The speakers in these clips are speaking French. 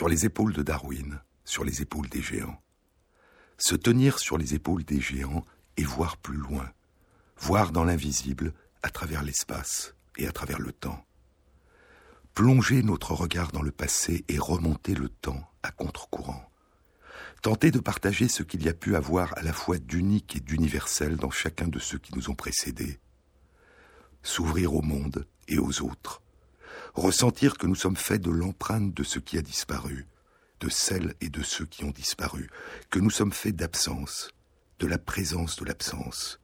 Sur les épaules de Darwin, sur les épaules des géants. Se tenir sur les épaules des géants et voir plus loin, voir dans l'invisible à travers l'espace et à travers le temps. Plonger notre regard dans le passé et remonter le temps à contre-courant. Tenter de partager ce qu'il y a pu avoir à la fois d'unique et d'universel dans chacun de ceux qui nous ont précédés. S'ouvrir au monde et aux autres ressentir que nous sommes faits de l'empreinte de ce qui a disparu, de celles et de ceux qui ont disparu, que nous sommes faits d'absence, de la présence de l'absence,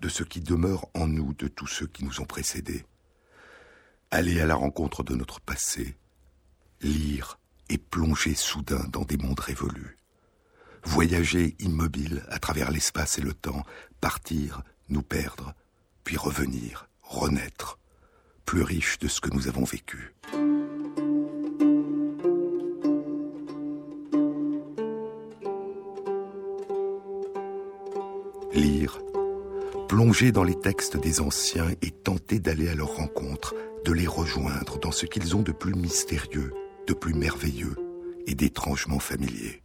de ce qui demeure en nous de tous ceux qui nous ont précédés. Aller à la rencontre de notre passé, lire et plonger soudain dans des mondes révolus, voyager immobile à travers l'espace et le temps, partir, nous perdre, puis revenir, renaître, plus riche de ce que nous avons vécu. Lire, plonger dans les textes des anciens et tenter d'aller à leur rencontre, de les rejoindre dans ce qu'ils ont de plus mystérieux, de plus merveilleux et d'étrangement familier.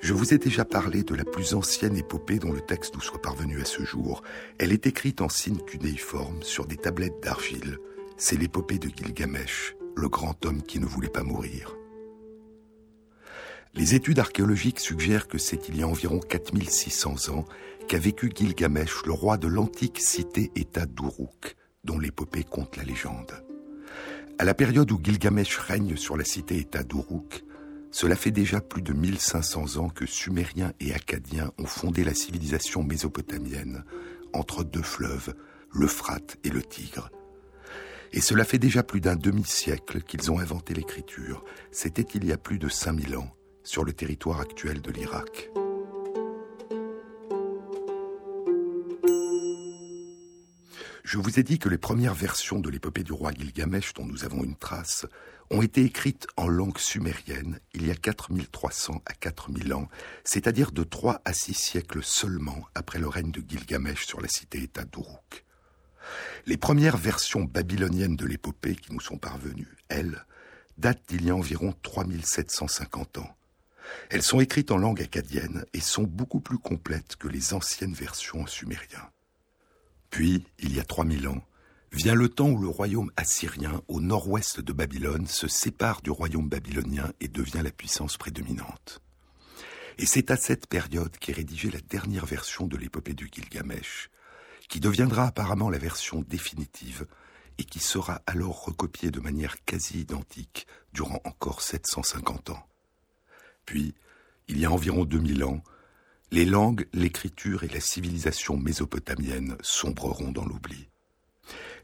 Je vous ai déjà parlé de la plus ancienne épopée dont le texte nous soit parvenu à ce jour. Elle est écrite en signe cunéiforme sur des tablettes d'argile. C'est l'épopée de Gilgamesh, le grand homme qui ne voulait pas mourir. Les études archéologiques suggèrent que c'est il y a environ 4600 ans qu'a vécu Gilgamesh, le roi de l'antique cité-État d'Uruk, dont l'épopée compte la légende. À la période où Gilgamesh règne sur la cité-État d'Uruk, cela fait déjà plus de 1500 ans que Sumériens et Acadiens ont fondé la civilisation mésopotamienne entre deux fleuves, l'Euphrate et le Tigre. Et cela fait déjà plus d'un demi-siècle qu'ils ont inventé l'écriture. C'était il y a plus de 5000 ans, sur le territoire actuel de l'Irak. Je vous ai dit que les premières versions de l'épopée du roi Gilgamesh dont nous avons une trace ont été écrites en langue sumérienne il y a 4300 à 4000 ans, c'est-à-dire de 3 à 6 siècles seulement après le règne de Gilgamesh sur la cité-État d'Uruk. Les premières versions babyloniennes de l'épopée qui nous sont parvenues, elles, datent d'il y a environ 3750 ans. Elles sont écrites en langue acadienne et sont beaucoup plus complètes que les anciennes versions en sumérien. Puis, il y a 3000 ans, vient le temps où le royaume assyrien, au nord-ouest de Babylone, se sépare du royaume babylonien et devient la puissance prédominante. Et c'est à cette période qu'est rédigée la dernière version de l'épopée du Gilgamesh, qui deviendra apparemment la version définitive et qui sera alors recopiée de manière quasi identique durant encore 750 ans. Puis, il y a environ 2000 ans, les langues, l'écriture et la civilisation mésopotamienne sombreront dans l'oubli.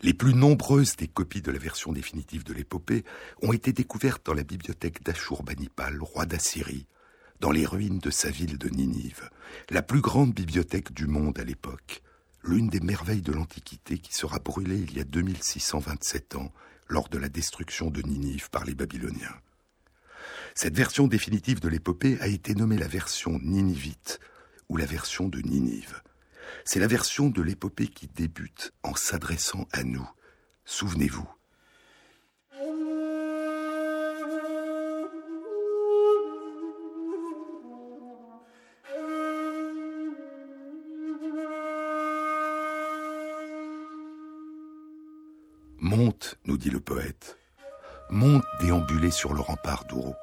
Les plus nombreuses des copies de la version définitive de l'épopée ont été découvertes dans la bibliothèque d'Ashurbanipal, roi d'Assyrie, dans les ruines de sa ville de Ninive, la plus grande bibliothèque du monde à l'époque, l'une des merveilles de l'Antiquité qui sera brûlée il y a 2627 ans lors de la destruction de Ninive par les Babyloniens. Cette version définitive de l'épopée a été nommée la version ninivite ou la version de Ninive. C'est la version de l'épopée qui débute en s'adressant à nous. Souvenez-vous. Monte, nous dit le poète, monte déambuler sur le rempart d'Uruk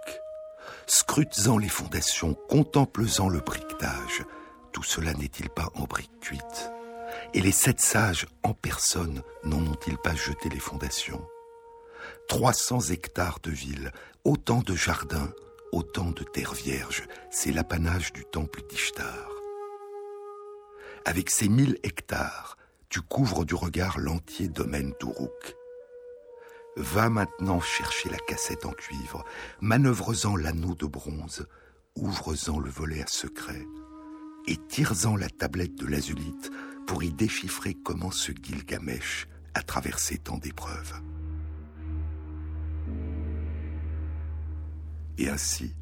scrutes-en les fondations, contemple-en le briquetage. Tout cela n'est-il pas en briques cuites? Et les sept sages en personne n'en ont-ils pas jeté les fondations? 300 hectares de villes, autant de jardins, autant de terres vierges, c'est l'apanage du temple d'Ishtar. Avec ces mille hectares, tu couvres du regard l'entier domaine d'Uruk. Va maintenant chercher la cassette en cuivre, manœuvre-en l'anneau de bronze, ouvre-en le volet à secret, et tire-en la tablette de l'azulite pour y déchiffrer comment ce Gilgamesh a traversé tant d'épreuves. Et ainsi,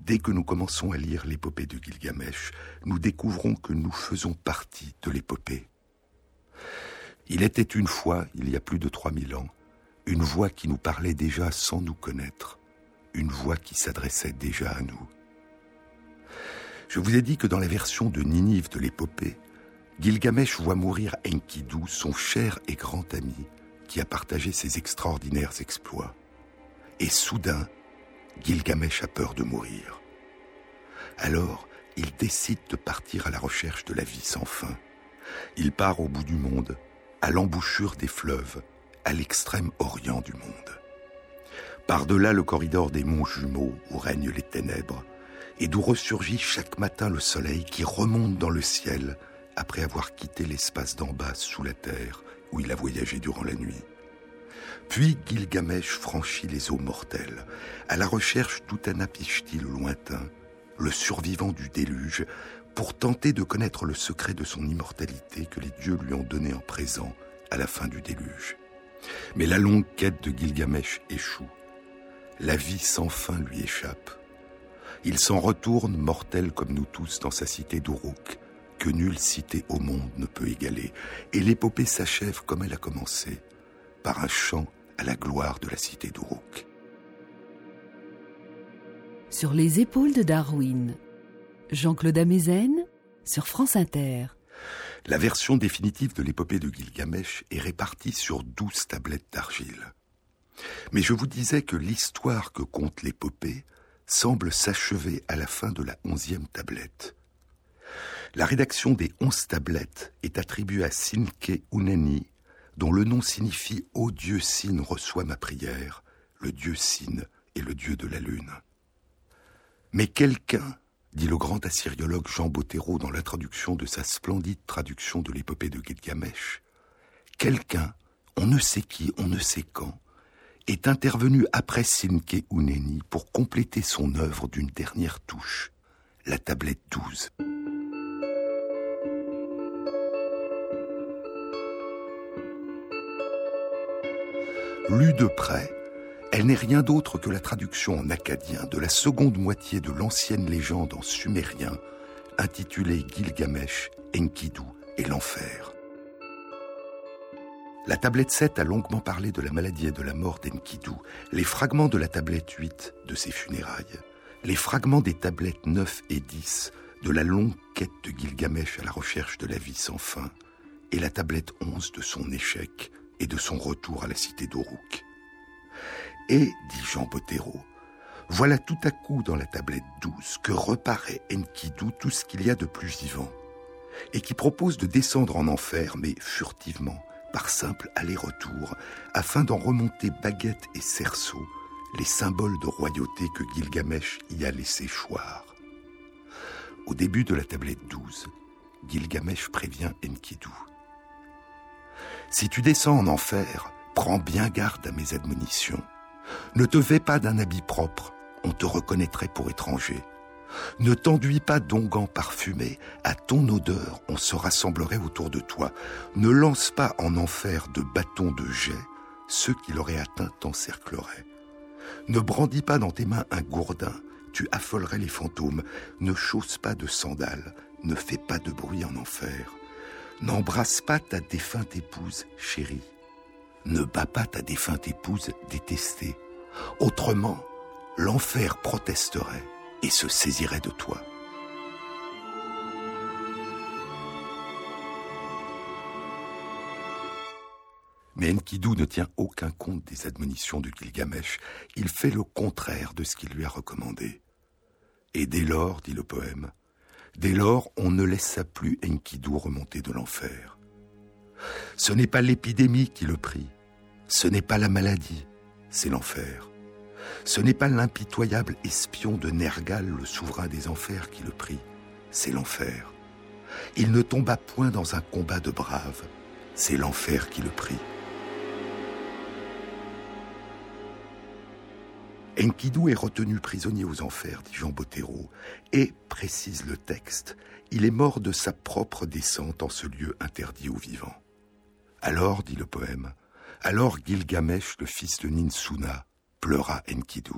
dès que nous commençons à lire l'épopée de Gilgamesh, nous découvrons que nous faisons partie de l'épopée. Il était une fois, il y a plus de 3000 ans, une voix qui nous parlait déjà sans nous connaître, une voix qui s'adressait déjà à nous. Je vous ai dit que dans la version de Ninive de l'épopée, Gilgamesh voit mourir Enkidu, son cher et grand ami, qui a partagé ses extraordinaires exploits. Et soudain, Gilgamesh a peur de mourir. Alors, il décide de partir à la recherche de la vie sans fin. Il part au bout du monde, à l'embouchure des fleuves, à l'extrême orient du monde. Par-delà le corridor des monts jumeaux où règnent les ténèbres, et d'où ressurgit chaque matin le soleil qui remonte dans le ciel après avoir quitté l'espace d'en bas sous la terre où il a voyagé durant la nuit. Puis Gilgamesh franchit les eaux mortelles, à la recherche d'Utanapishtil lointain, le survivant du déluge, pour tenter de connaître le secret de son immortalité que les dieux lui ont donné en présent à la fin du déluge. Mais la longue quête de Gilgamesh échoue. La vie sans fin lui échappe. Il s'en retourne, mortel comme nous tous, dans sa cité d'Uruk, que nulle cité au monde ne peut égaler, et l'épopée s'achève comme elle a commencé, par un chant à la gloire de la cité d'Uruk. Sur les épaules de Darwin, Jean-Claude Amezen sur France Inter. La version définitive de l'épopée de Gilgamesh est répartie sur douze tablettes d'argile. Mais je vous disais que l'histoire que compte l'épopée semble s'achever à la fin de la onzième tablette. La rédaction des onze tablettes est attribuée à Sinke Uneni, dont le nom signifie Ô Dieu Sin reçoit ma prière, le Dieu Sin est le Dieu de la lune. Mais quelqu'un, dit le grand assyriologue Jean Bottero dans l'introduction de sa splendide traduction de l'épopée de Gilgamesh, quelqu'un, on ne sait qui, on ne sait quand, est intervenu après Sinke Uneni pour compléter son œuvre d'une dernière touche, la tablette 12. Lue de près, elle n'est rien d'autre que la traduction en acadien de la seconde moitié de l'ancienne légende en sumérien intitulée Gilgamesh, Enkidu et l'enfer. La tablette 7 a longuement parlé de la maladie et de la mort d'Enkidu, les fragments de la tablette 8 de ses funérailles, les fragments des tablettes 9 et 10 de la longue quête de Gilgamesh à la recherche de la vie sans fin, et la tablette 11 de son échec et de son retour à la cité d'Oruk. Et, dit Jean Bottero, voilà tout à coup dans la tablette douce que reparaît Enkidu tout ce qu'il y a de plus vivant, et qui propose de descendre en enfer, mais furtivement, par simple aller-retour, afin d'en remonter baguette et cerceau, les symboles de royauté que Gilgamesh y a laissé choir. Au début de la tablette 12, Gilgamesh prévient Enkidu. Si tu descends en enfer, prends bien garde à mes admonitions. Ne te vêt pas d'un habit propre, on te reconnaîtrait pour étranger. Ne t'enduis pas d'onguents parfumés, à ton odeur on se rassemblerait autour de toi. Ne lance pas en enfer de bâtons de jet, ceux qui l'auraient atteint t'encercleraient. Ne brandis pas dans tes mains un gourdin, tu affolerais les fantômes. Ne chausse pas de sandales, ne fais pas de bruit en enfer. N'embrasse pas ta défunte épouse chérie. Ne bats pas ta défunte épouse détestée. Autrement, l'enfer protesterait et se saisirait de toi. Mais Enkidu ne tient aucun compte des admonitions de Gilgamesh. Il fait le contraire de ce qu'il lui a recommandé. Et dès lors, dit le poème, dès lors on ne laissa plus Enkidu remonter de l'enfer. Ce n'est pas l'épidémie qui le prie, ce n'est pas la maladie, c'est l'enfer. Ce n'est pas l'impitoyable espion de Nergal, le souverain des enfers, qui le prie, c'est l'enfer. Il ne tomba point dans un combat de braves, c'est l'enfer qui le prie. Enkidu est retenu prisonnier aux enfers, dit Jean Bottero, et, précise le texte, il est mort de sa propre descente en ce lieu interdit aux vivants. Alors, dit le poème, alors Gilgamesh, le fils de Ninsuna, pleura Enkidu.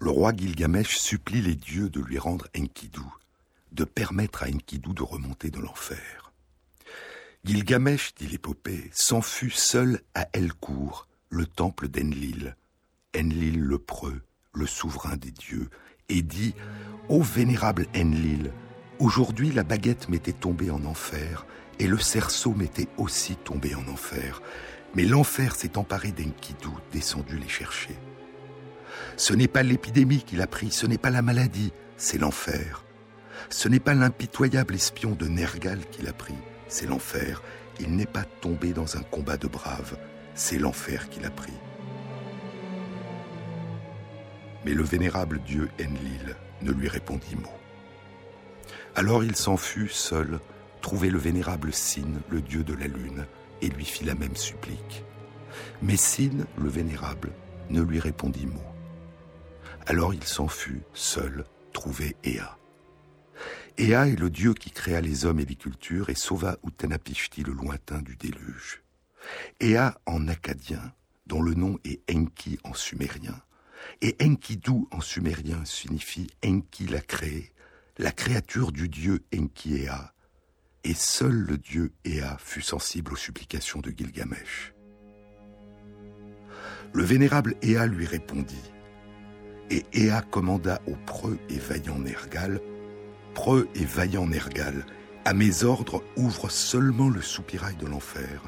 Le roi Gilgamesh supplie les dieux de lui rendre Enkidu, de permettre à Enkidu de remonter de l'enfer. Gilgamesh, dit l'épopée, s'en fut seul à Elcourt, le temple d'Enlil. Enlil le preux, le souverain des dieux, et dit Ô vénérable Enlil, aujourd'hui la baguette m'était tombée en enfer, et le cerceau m'était aussi tombé en enfer. Mais l'enfer s'est emparé d'Enkidu, descendu les chercher. Ce n'est pas l'épidémie qui l'a pris, ce n'est pas la maladie, c'est l'enfer. Ce n'est pas l'impitoyable espion de Nergal qui l'a pris, c'est l'enfer. Il n'est pas tombé dans un combat de braves, c'est l'enfer qui l'a pris. Mais le vénérable dieu Enlil ne lui répondit mot. Alors il s'en fut seul trouver le vénérable Sin, le dieu de la lune, et lui fit la même supplique. Mais Sin, le vénérable, ne lui répondit mot. Alors il s'en fut seul trouver Ea. Ea est le dieu qui créa les hommes et les cultures et sauva Uttanapishti le lointain du déluge. Ea en acadien, dont le nom est Enki en sumérien, et Enkidu en sumérien signifie Enki l'a créé, la créature du dieu Enki Ea, et seul le dieu Ea fut sensible aux supplications de Gilgamesh. Le vénérable Ea lui répondit, et Ea commanda au preux et vaillant Nergal, preux et vaillant Nergal, à mes ordres ouvre seulement le soupirail de l'enfer,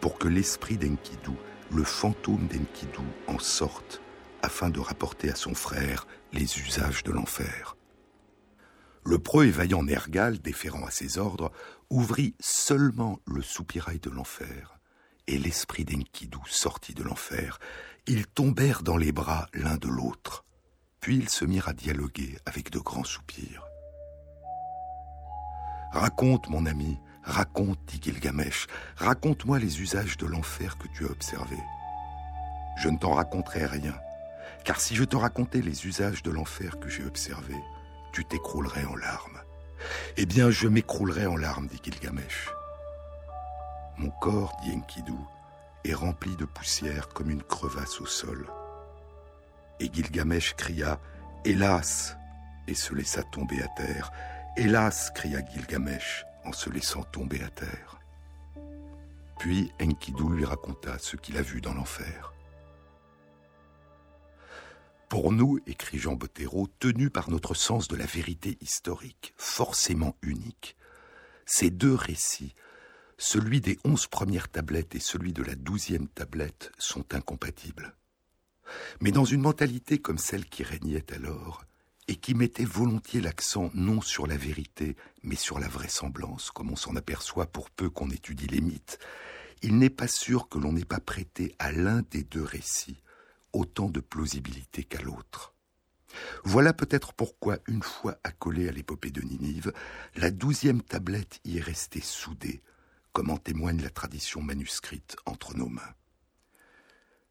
pour que l'esprit d'Enkidu, le fantôme d'Enkidu, en sorte afin de rapporter à son frère les usages de l'enfer. Le preux et vaillant Nergal, déférant à ses ordres, ouvrit seulement le soupirail de l'enfer, et l'esprit d'Enkidu sortit de l'enfer. Ils tombèrent dans les bras l'un de l'autre, puis ils se mirent à dialoguer avec de grands soupirs. Raconte, mon ami, raconte, dit Gilgamesh, raconte-moi les usages de l'enfer que tu as observés. Je ne t'en raconterai rien, car si je te racontais les usages de l'enfer que j'ai observés, tu t'écroulerais en larmes. Eh bien, je m'écroulerai en larmes, dit Gilgamesh. Mon corps, dit Enkidu, est rempli de poussière comme une crevasse au sol. Et Gilgamesh cria Hélas et se laissa tomber à terre. Hélas cria Gilgamesh en se laissant tomber à terre. Puis Enkidu lui raconta ce qu'il a vu dans l'enfer. Pour nous, écrit Jean Bottero, tenus par notre sens de la vérité historique, forcément unique, ces deux récits, celui des onze premières tablettes et celui de la douzième tablette, sont incompatibles. Mais dans une mentalité comme celle qui régnait alors, et qui mettait volontiers l'accent non sur la vérité, mais sur la vraisemblance, comme on s'en aperçoit pour peu qu'on étudie les mythes, il n'est pas sûr que l'on n'ait pas prêté à l'un des deux récits autant de plausibilité qu'à l'autre. Voilà peut-être pourquoi, une fois accolée à l'épopée de Ninive, la douzième tablette y est restée soudée, comme en témoigne la tradition manuscrite entre nos mains.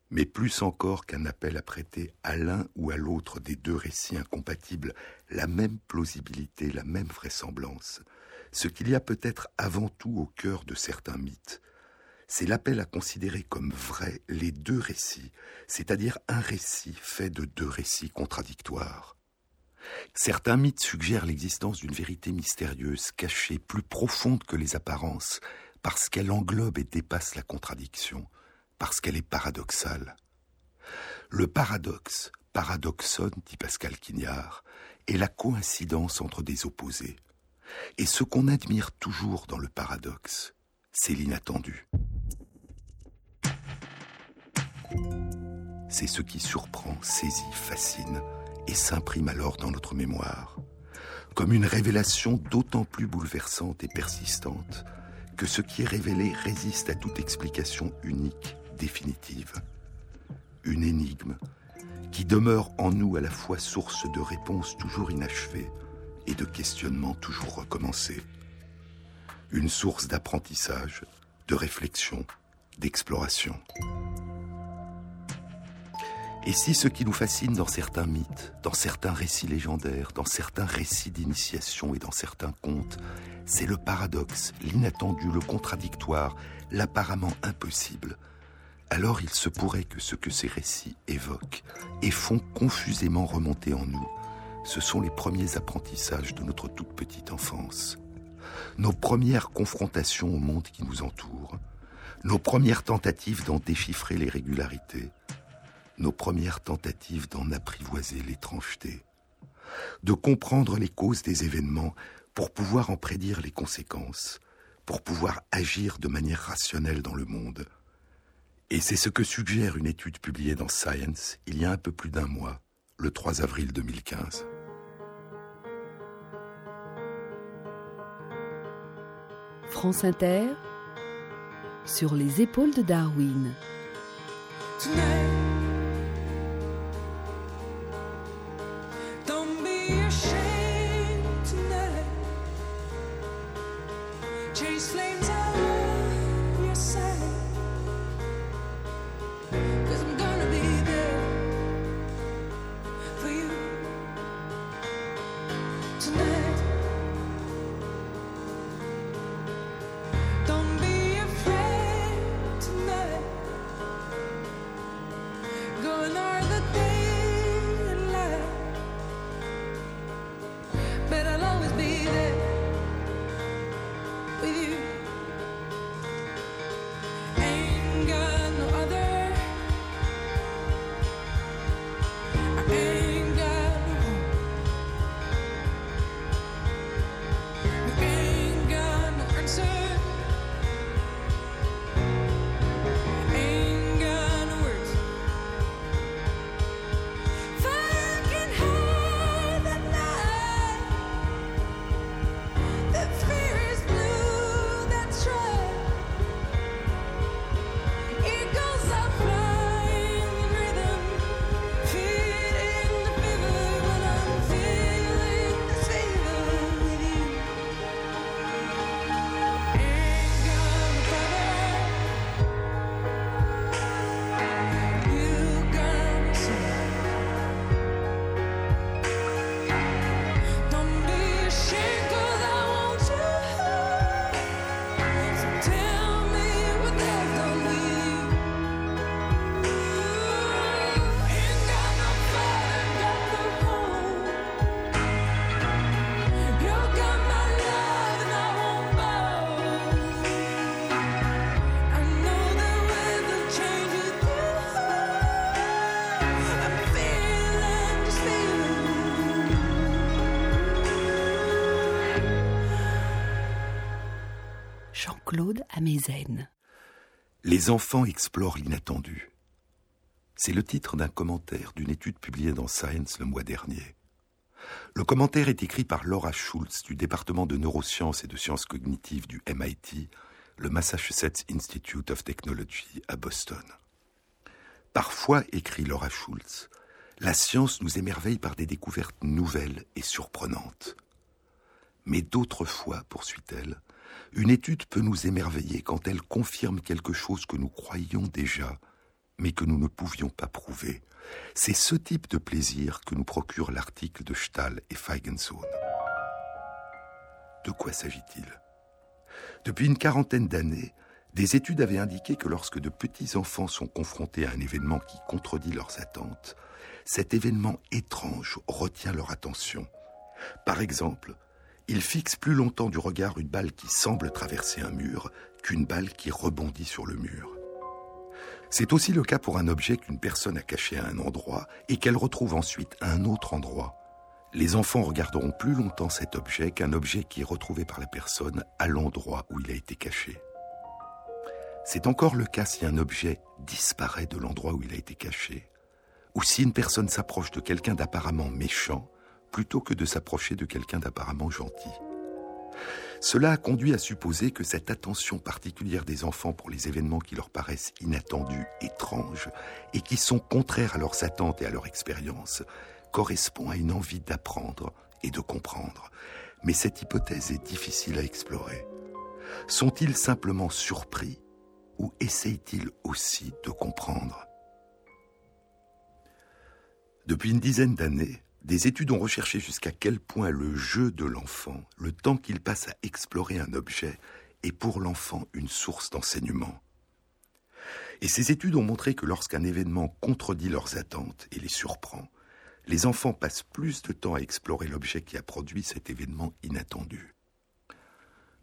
Mais plus encore qu'un appel à prêter à l'un ou à l'autre des deux récits incompatibles la même plausibilité, la même vraisemblance, ce qu'il y a peut-être avant tout au cœur de certains mythes, c'est l'appel à considérer comme vrai les deux récits, c'est-à-dire un récit fait de deux récits contradictoires. Certains mythes suggèrent l'existence d'une vérité mystérieuse, cachée, plus profonde que les apparences, parce qu'elle englobe et dépasse la contradiction, parce qu'elle est paradoxale. Le paradoxe, paradoxon, dit Pascal Quignard, est la coïncidence entre des opposés. Et ce qu'on admire toujours dans le paradoxe, c'est l'inattendu. C'est ce qui surprend, saisit, fascine et s'imprime alors dans notre mémoire, comme une révélation d'autant plus bouleversante et persistante que ce qui est révélé résiste à toute explication unique, définitive. Une énigme qui demeure en nous à la fois source de réponses toujours inachevées et de questionnements toujours recommencés une source d'apprentissage, de réflexion, d'exploration. Et si ce qui nous fascine dans certains mythes, dans certains récits légendaires, dans certains récits d'initiation et dans certains contes, c'est le paradoxe, l'inattendu, le contradictoire, l'apparemment impossible, alors il se pourrait que ce que ces récits évoquent et font confusément remonter en nous, ce sont les premiers apprentissages de notre toute petite enfance nos premières confrontations au monde qui nous entoure, nos premières tentatives d'en déchiffrer les régularités, nos premières tentatives d'en apprivoiser l'étrangeté, de comprendre les causes des événements pour pouvoir en prédire les conséquences, pour pouvoir agir de manière rationnelle dans le monde. Et c'est ce que suggère une étude publiée dans Science il y a un peu plus d'un mois, le 3 avril 2015. France Inter, sur les épaules de Darwin. Les enfants explorent l'inattendu. C'est le titre d'un commentaire d'une étude publiée dans Science le mois dernier. Le commentaire est écrit par Laura Schultz du département de neurosciences et de sciences cognitives du MIT, le Massachusetts Institute of Technology à Boston. Parfois, écrit Laura Schultz, la science nous émerveille par des découvertes nouvelles et surprenantes. Mais d'autres fois, poursuit-elle, une étude peut nous émerveiller quand elle confirme quelque chose que nous croyions déjà, mais que nous ne pouvions pas prouver. C'est ce type de plaisir que nous procure l'article de Stahl et Feigensohn. De quoi s'agit-il? Depuis une quarantaine d'années, des études avaient indiqué que lorsque de petits enfants sont confrontés à un événement qui contredit leurs attentes, cet événement étrange retient leur attention. Par exemple, ils fixent plus longtemps du regard une balle qui semble traverser un mur qu'une balle qui rebondit sur le mur. C'est aussi le cas pour un objet qu'une personne a caché à un endroit et qu'elle retrouve ensuite à un autre endroit. Les enfants regarderont plus longtemps cet objet qu'un objet qui est retrouvé par la personne à l'endroit où il a été caché. C'est encore le cas si un objet disparaît de l'endroit où il a été caché, ou si une personne s'approche de quelqu'un d'apparemment méchant plutôt que de s'approcher de quelqu'un d'apparemment gentil. Cela a conduit à supposer que cette attention particulière des enfants pour les événements qui leur paraissent inattendus, étranges, et qui sont contraires à leurs attentes et à leur expérience, correspond à une envie d'apprendre et de comprendre. Mais cette hypothèse est difficile à explorer. Sont-ils simplement surpris ou essayent-ils aussi de comprendre? Depuis une dizaine d'années, des études ont recherché jusqu'à quel point le jeu de l'enfant, le temps qu'il passe à explorer un objet, est pour l'enfant une source d'enseignement. Et ces études ont montré que lorsqu'un événement contredit leurs attentes et les surprend, les enfants passent plus de temps à explorer l'objet qui a produit cet événement inattendu.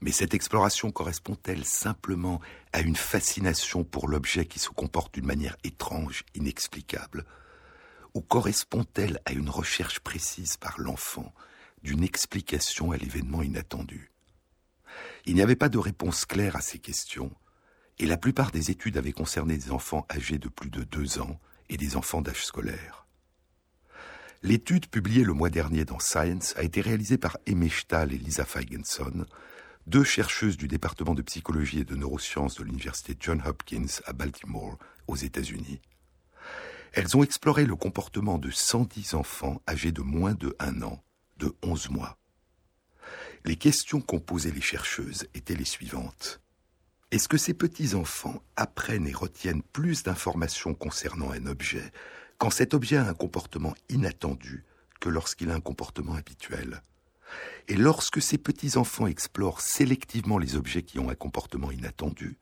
Mais cette exploration correspond-elle simplement à une fascination pour l'objet qui se comporte d'une manière étrange, inexplicable? Ou correspond-elle à une recherche précise par l'enfant d'une explication à l'événement inattendu? Il n'y avait pas de réponse claire à ces questions, et la plupart des études avaient concerné des enfants âgés de plus de deux ans et des enfants d'âge scolaire. L'étude publiée le mois dernier dans Science a été réalisée par Amy Stahl et Lisa Feigenson, deux chercheuses du département de psychologie et de neurosciences de l'université John Hopkins à Baltimore, aux États-Unis. Elles ont exploré le comportement de 110 enfants âgés de moins de 1 an, de 11 mois. Les questions qu'ont posées les chercheuses étaient les suivantes. Est-ce que ces petits-enfants apprennent et retiennent plus d'informations concernant un objet quand cet objet a un comportement inattendu que lorsqu'il a un comportement habituel? Et lorsque ces petits-enfants explorent sélectivement les objets qui ont un comportement inattendu,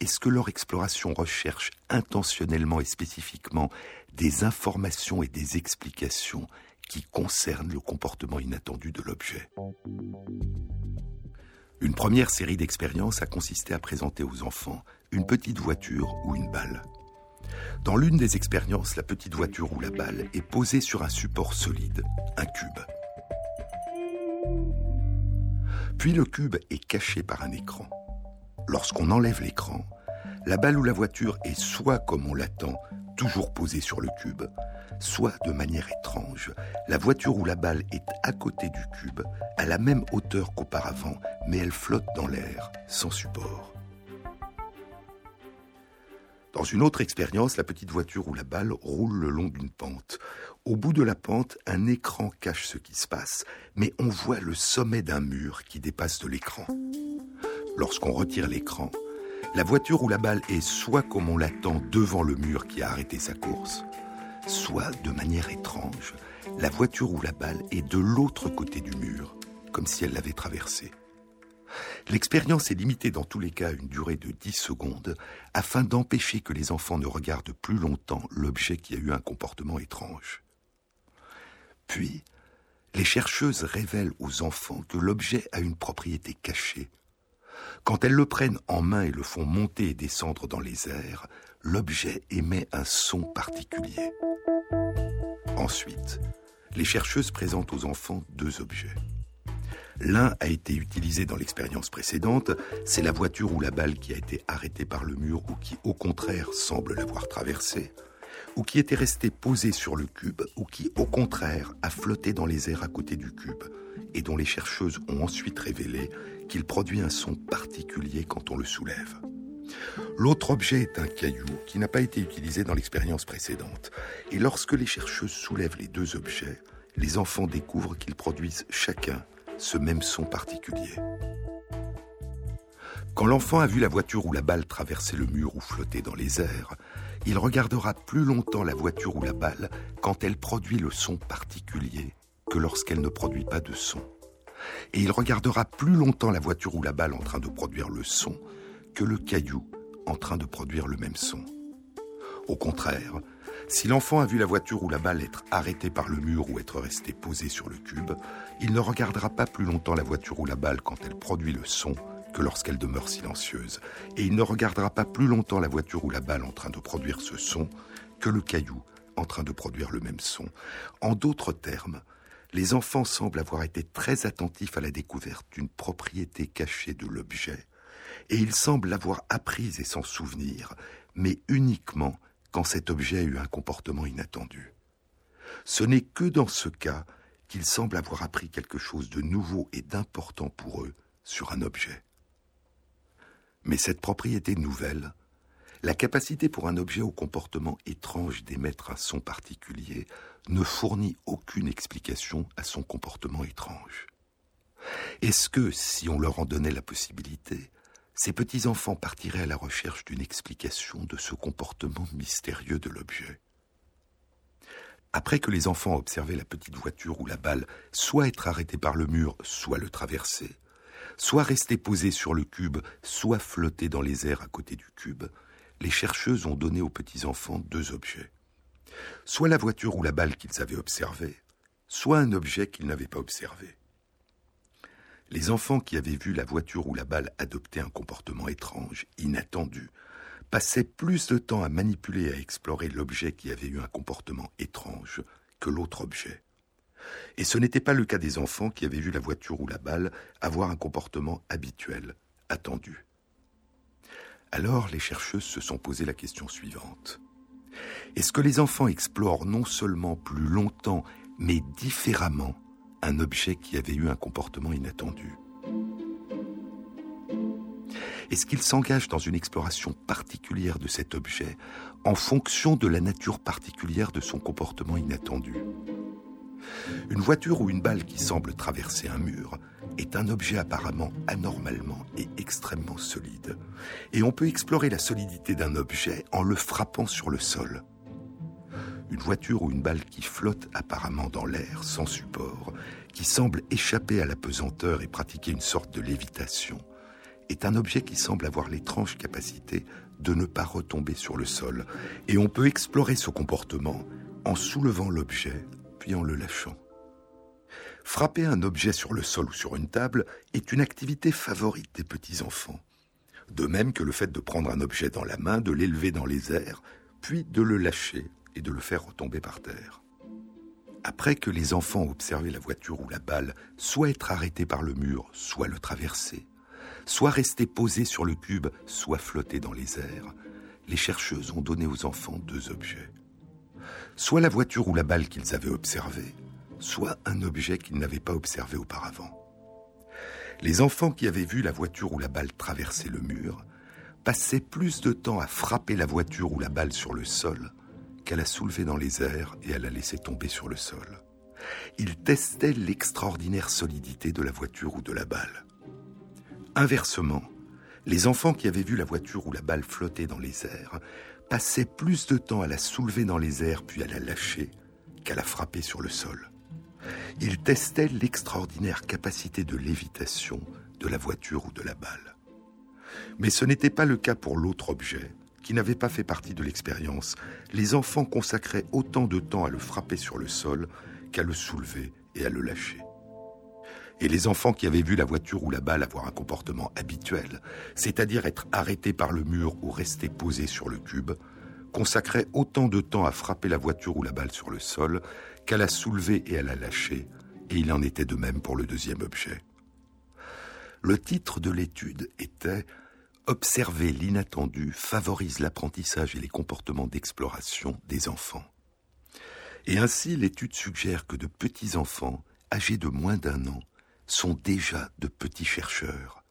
est-ce que leur exploration recherche intentionnellement et spécifiquement des informations et des explications qui concernent le comportement inattendu de l'objet? Une première série d'expériences a consisté à présenter aux enfants une petite voiture ou une balle. Dans l'une des expériences, la petite voiture ou la balle est posée sur un support solide, un cube. Puis le cube est caché par un écran. Lorsqu'on enlève l'écran, la balle ou la voiture est soit comme on l'attend, toujours posée sur le cube, soit de manière étrange, la voiture ou la balle est à côté du cube, à la même hauteur qu'auparavant, mais elle flotte dans l'air, sans support. Dans une autre expérience, la petite voiture ou la balle roule le long d'une pente. Au bout de la pente, un écran cache ce qui se passe, mais on voit le sommet d'un mur qui dépasse de l'écran. Lorsqu'on retire l'écran, la voiture ou la balle est soit comme on l'attend devant le mur qui a arrêté sa course, soit, de manière étrange, la voiture ou la balle est de l'autre côté du mur, comme si elle l'avait traversé. L'expérience est limitée dans tous les cas à une durée de 10 secondes, afin d'empêcher que les enfants ne regardent plus longtemps l'objet qui a eu un comportement étrange. Puis, les chercheuses révèlent aux enfants que l'objet a une propriété cachée. Quand elles le prennent en main et le font monter et descendre dans les airs, l'objet émet un son particulier. Ensuite, les chercheuses présentent aux enfants deux objets. L'un a été utilisé dans l'expérience précédente, c'est la voiture ou la balle qui a été arrêtée par le mur ou qui au contraire semble l'avoir traversée, ou qui était restée posée sur le cube, ou qui au contraire a flotté dans les airs à côté du cube, et dont les chercheuses ont ensuite révélé qu'il produit un son particulier quand on le soulève. L'autre objet est un caillou qui n'a pas été utilisé dans l'expérience précédente. Et lorsque les chercheuses soulèvent les deux objets, les enfants découvrent qu'ils produisent chacun ce même son particulier. Quand l'enfant a vu la voiture ou la balle traverser le mur ou flotter dans les airs, il regardera plus longtemps la voiture ou la balle quand elle produit le son particulier que lorsqu'elle ne produit pas de son. Et il regardera plus longtemps la voiture ou la balle en train de produire le son que le caillou en train de produire le même son. Au contraire, si l'enfant a vu la voiture ou la balle être arrêtée par le mur ou être restée posée sur le cube, il ne regardera pas plus longtemps la voiture ou la balle quand elle produit le son que lorsqu'elle demeure silencieuse. Et il ne regardera pas plus longtemps la voiture ou la balle en train de produire ce son que le caillou en train de produire le même son. En d'autres termes, les enfants semblent avoir été très attentifs à la découverte d'une propriété cachée de l'objet et il semble l'avoir apprise et s'en souvenir, mais uniquement quand cet objet a eu un comportement inattendu. Ce n'est que dans ce cas qu'il semble avoir appris quelque chose de nouveau et d'important pour eux sur un objet. Mais cette propriété nouvelle, la capacité pour un objet au comportement étrange d'émettre un son particulier, ne fournit aucune explication à son comportement étrange. Est-ce que, si on leur en donnait la possibilité, ces petits-enfants partiraient à la recherche d'une explication de ce comportement mystérieux de l'objet? Après que les enfants observaient la petite voiture ou la balle soit être arrêtée par le mur, soit le traverser, soit rester posée sur le cube, soit flotter dans les airs à côté du cube, les chercheuses ont donné aux petits-enfants deux objets. Soit la voiture ou la balle qu'ils avaient observée, soit un objet qu'ils n'avaient pas observé. Les enfants qui avaient vu la voiture ou la balle adopter un comportement étrange, inattendu, passaient plus de temps à manipuler et à explorer l'objet qui avait eu un comportement étrange que l'autre objet. Et ce n'était pas le cas des enfants qui avaient vu la voiture ou la balle avoir un comportement habituel, attendu. Alors les chercheuses se sont posé la question suivante. Est-ce que les enfants explorent non seulement plus longtemps, mais différemment un objet qui avait eu un comportement inattendu Est-ce qu'ils s'engagent dans une exploration particulière de cet objet en fonction de la nature particulière de son comportement inattendu? Une voiture ou une balle qui semble traverser un mur est un objet apparemment anormalement et extrêmement solide. Et on peut explorer la solidité d'un objet en le frappant sur le sol. Une voiture ou une balle qui flotte apparemment dans l'air, sans support, qui semble échapper à la pesanteur et pratiquer une sorte de lévitation, est un objet qui semble avoir l'étrange capacité de ne pas retomber sur le sol. Et on peut explorer ce comportement en soulevant l'objet, puis en le lâchant. Frapper un objet sur le sol ou sur une table est une activité favorite des petits-enfants. De même que le fait de prendre un objet dans la main, de l'élever dans les airs, puis de le lâcher de le faire retomber par terre. Après que les enfants ont observé la voiture ou la balle soit être arrêtés par le mur, soit le traverser, soit rester posés sur le cube, soit flotter dans les airs, les chercheuses ont donné aux enfants deux objets. Soit la voiture ou la balle qu'ils avaient observée, soit un objet qu'ils n'avaient pas observé auparavant. Les enfants qui avaient vu la voiture ou la balle traverser le mur passaient plus de temps à frapper la voiture ou la balle sur le sol qu'à la soulever dans les airs et à la laisser tomber sur le sol. Ils testaient l'extraordinaire solidité de la voiture ou de la balle. Inversement, les enfants qui avaient vu la voiture ou la balle flotter dans les airs passaient plus de temps à la soulever dans les airs puis à la lâcher qu'à la frapper sur le sol. Il testait l'extraordinaire capacité de lévitation de la voiture ou de la balle. Mais ce n'était pas le cas pour l'autre objet, qui n'avait pas fait partie de l'expérience. Les enfants consacraient autant de temps à le frapper sur le sol qu'à le soulever et à le lâcher. Et les enfants qui avaient vu la voiture ou la balle avoir un comportement habituel, c'est-à-dire être arrêtés par le mur ou rester posés sur le cube, consacraient autant de temps à frapper la voiture ou la balle sur le sol qu'à la soulever et à la lâcher, et il en était de même pour le deuxième objet. Le titre de l'étude était Observer l'inattendu favorise l'apprentissage et les comportements d'exploration des enfants. Et ainsi, l'étude suggère que de petits enfants, âgés de moins d'un an, sont déjà de petits chercheurs,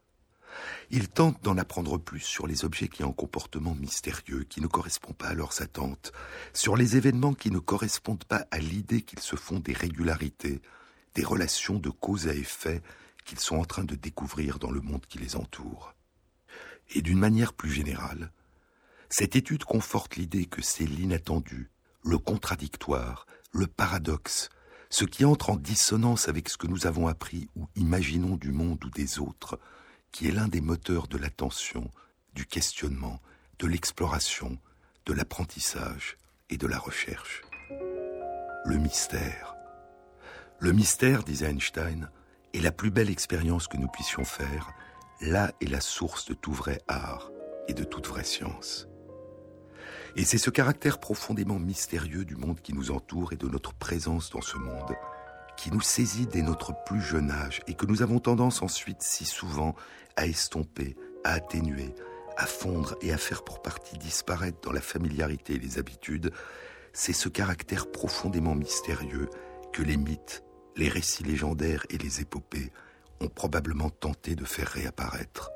ils tentent d'en apprendre plus sur les objets qui ont un comportement mystérieux, qui ne correspond pas à leurs attentes, sur les événements qui ne correspondent pas à l'idée qu'ils se font des régularités, des relations de cause à effet qu'ils sont en train de découvrir dans le monde qui les entoure. Et d'une manière plus générale, cette étude conforte l'idée que c'est l'inattendu, le contradictoire, le paradoxe, ce qui entre en dissonance avec ce que nous avons appris ou imaginons du monde ou des autres, qui est l'un des moteurs de l'attention, du questionnement, de l'exploration, de l'apprentissage et de la recherche. Le mystère. Le mystère, disait Einstein, est la plus belle expérience que nous puissions faire. Là est la source de tout vrai art et de toute vraie science. Et c'est ce caractère profondément mystérieux du monde qui nous entoure et de notre présence dans ce monde qui nous saisit dès notre plus jeune âge et que nous avons tendance ensuite si souvent à estomper, à atténuer, à fondre et à faire pour partie disparaître dans la familiarité et les habitudes, c'est ce caractère profondément mystérieux que les mythes, les récits légendaires et les épopées ont probablement tenté de faire réapparaître.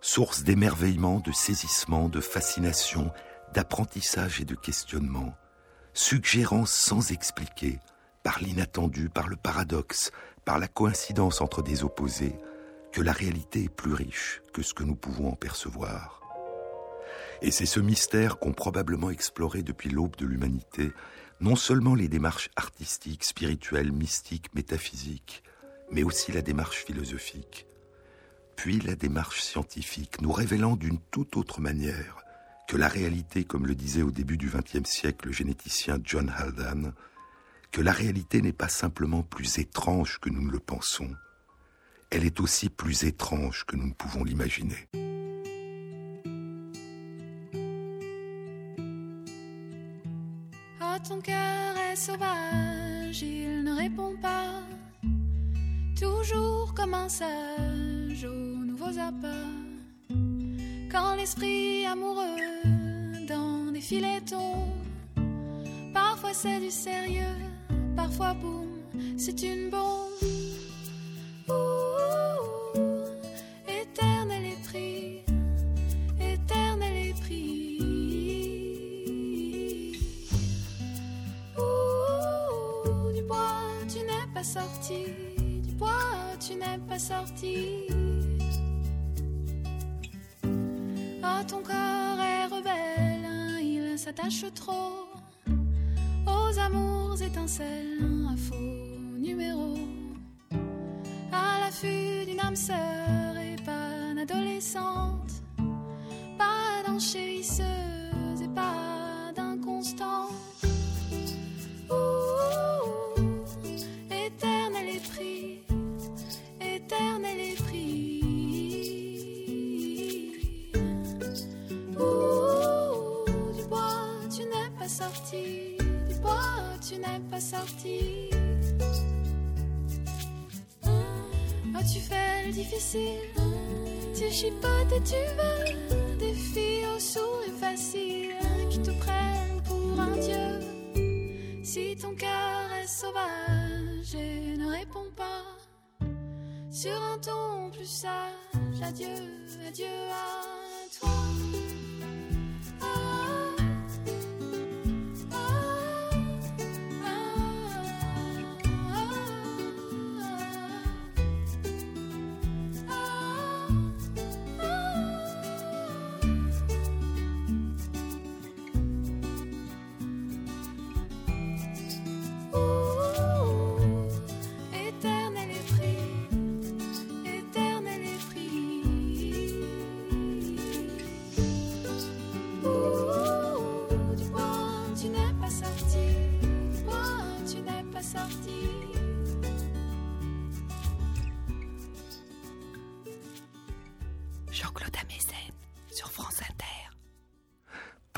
Source d'émerveillement, de saisissement, de fascination, d'apprentissage et de questionnement, suggérant sans expliquer, par l'inattendu, par le paradoxe, par la coïncidence entre des opposés, que la réalité est plus riche que ce que nous pouvons en percevoir. Et c'est ce mystère qu'ont probablement exploré depuis l'aube de l'humanité non seulement les démarches artistiques, spirituelles, mystiques, métaphysiques, mais aussi la démarche philosophique, puis la démarche scientifique, nous révélant d'une toute autre manière que la réalité, comme le disait au début du XXe siècle le généticien John Haldane, que la réalité n'est pas simplement plus étrange que nous ne le pensons, elle est aussi plus étrange que nous ne pouvons l'imaginer. Oh, ton cœur est sauvage, il ne répond pas. Toujours comme un sage aux nouveaux appâts. Quand l'esprit amoureux dans des filets tombe, parfois c'est du sérieux, parfois boum, c'est une bombe. du bois, tu n'es pas sorti. Ah, ton corps est rebelle, hein, il s'attache trop aux amours étincelles, un faux numéro. À l'affût d'une âme sœur difficile, tu chipotes et tu veux des filles au sourire facile qui te prennent pour un dieu. Si ton cœur est sauvage et ne répond pas sur un ton plus sage, adieu, adieu à